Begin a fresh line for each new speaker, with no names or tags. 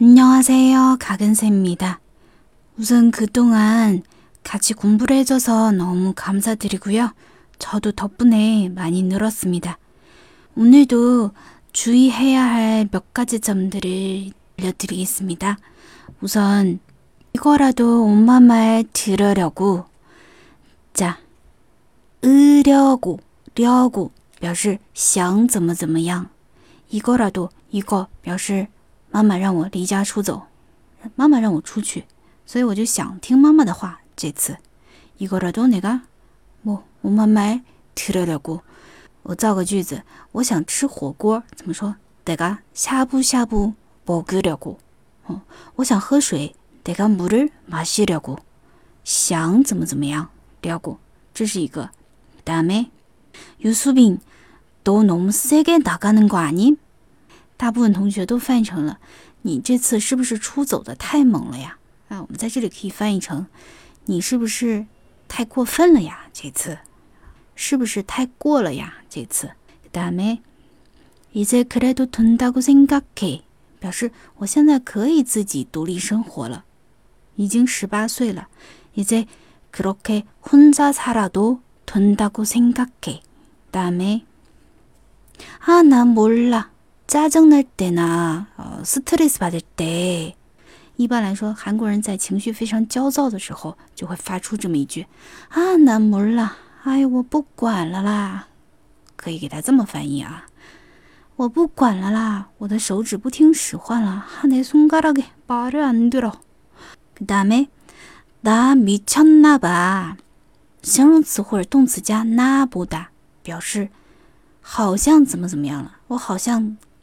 안녕하세요, 가근새입니다. 우선 그동안 같이 공부를 해줘서 너무 감사드리고요. 저도 덕분에 많이 늘었습니다. 오늘도 주의해야 할 몇 가지 점들을 알려드리겠습니다. 우선 이거라도 엄마 말 들으려고 자, 으려고, 려고 表示想怎么怎么样 이거라도 이거 表示 妈妈让我离家出走，妈妈让我出去，所以我就想听妈妈的话。这次이거라도내가뭐엄마말들으려고我造个句子，我想吃火锅，怎么说？내가샤브샤브먹으려 고。 哦，我想喝水，내가물을마시려 고。 想怎么怎么样？려 고。 这是一个。다음에유수빈너너무세게나가는거아니 大部分同学都翻译成了“你这次是不是出走的太猛了呀？”啊，我们在这里可以翻译成“你是不是太过分了呀？”这次是不是太过了呀？这次그다음에이제그래도된다고생각 해， 表示我现在可以自己独立生活了，已经十八岁了。이제그렇게혼자살아도된다고생각 해。 그다음에아난몰라 짜증날때나어스트레스받을 때， 一般来说，韩国人在情绪非常焦躁的时候，就会发出这么一句：“啊，难몰 라， 哎，我不管了啦。”可以给他这么翻译啊：“我不管了啦，我的手指不听使唤了。”하내손가락에발을안들어그다음에나미쳤나 봐， 形容词或者动词加나보다表示好像怎么怎么样了，我好像。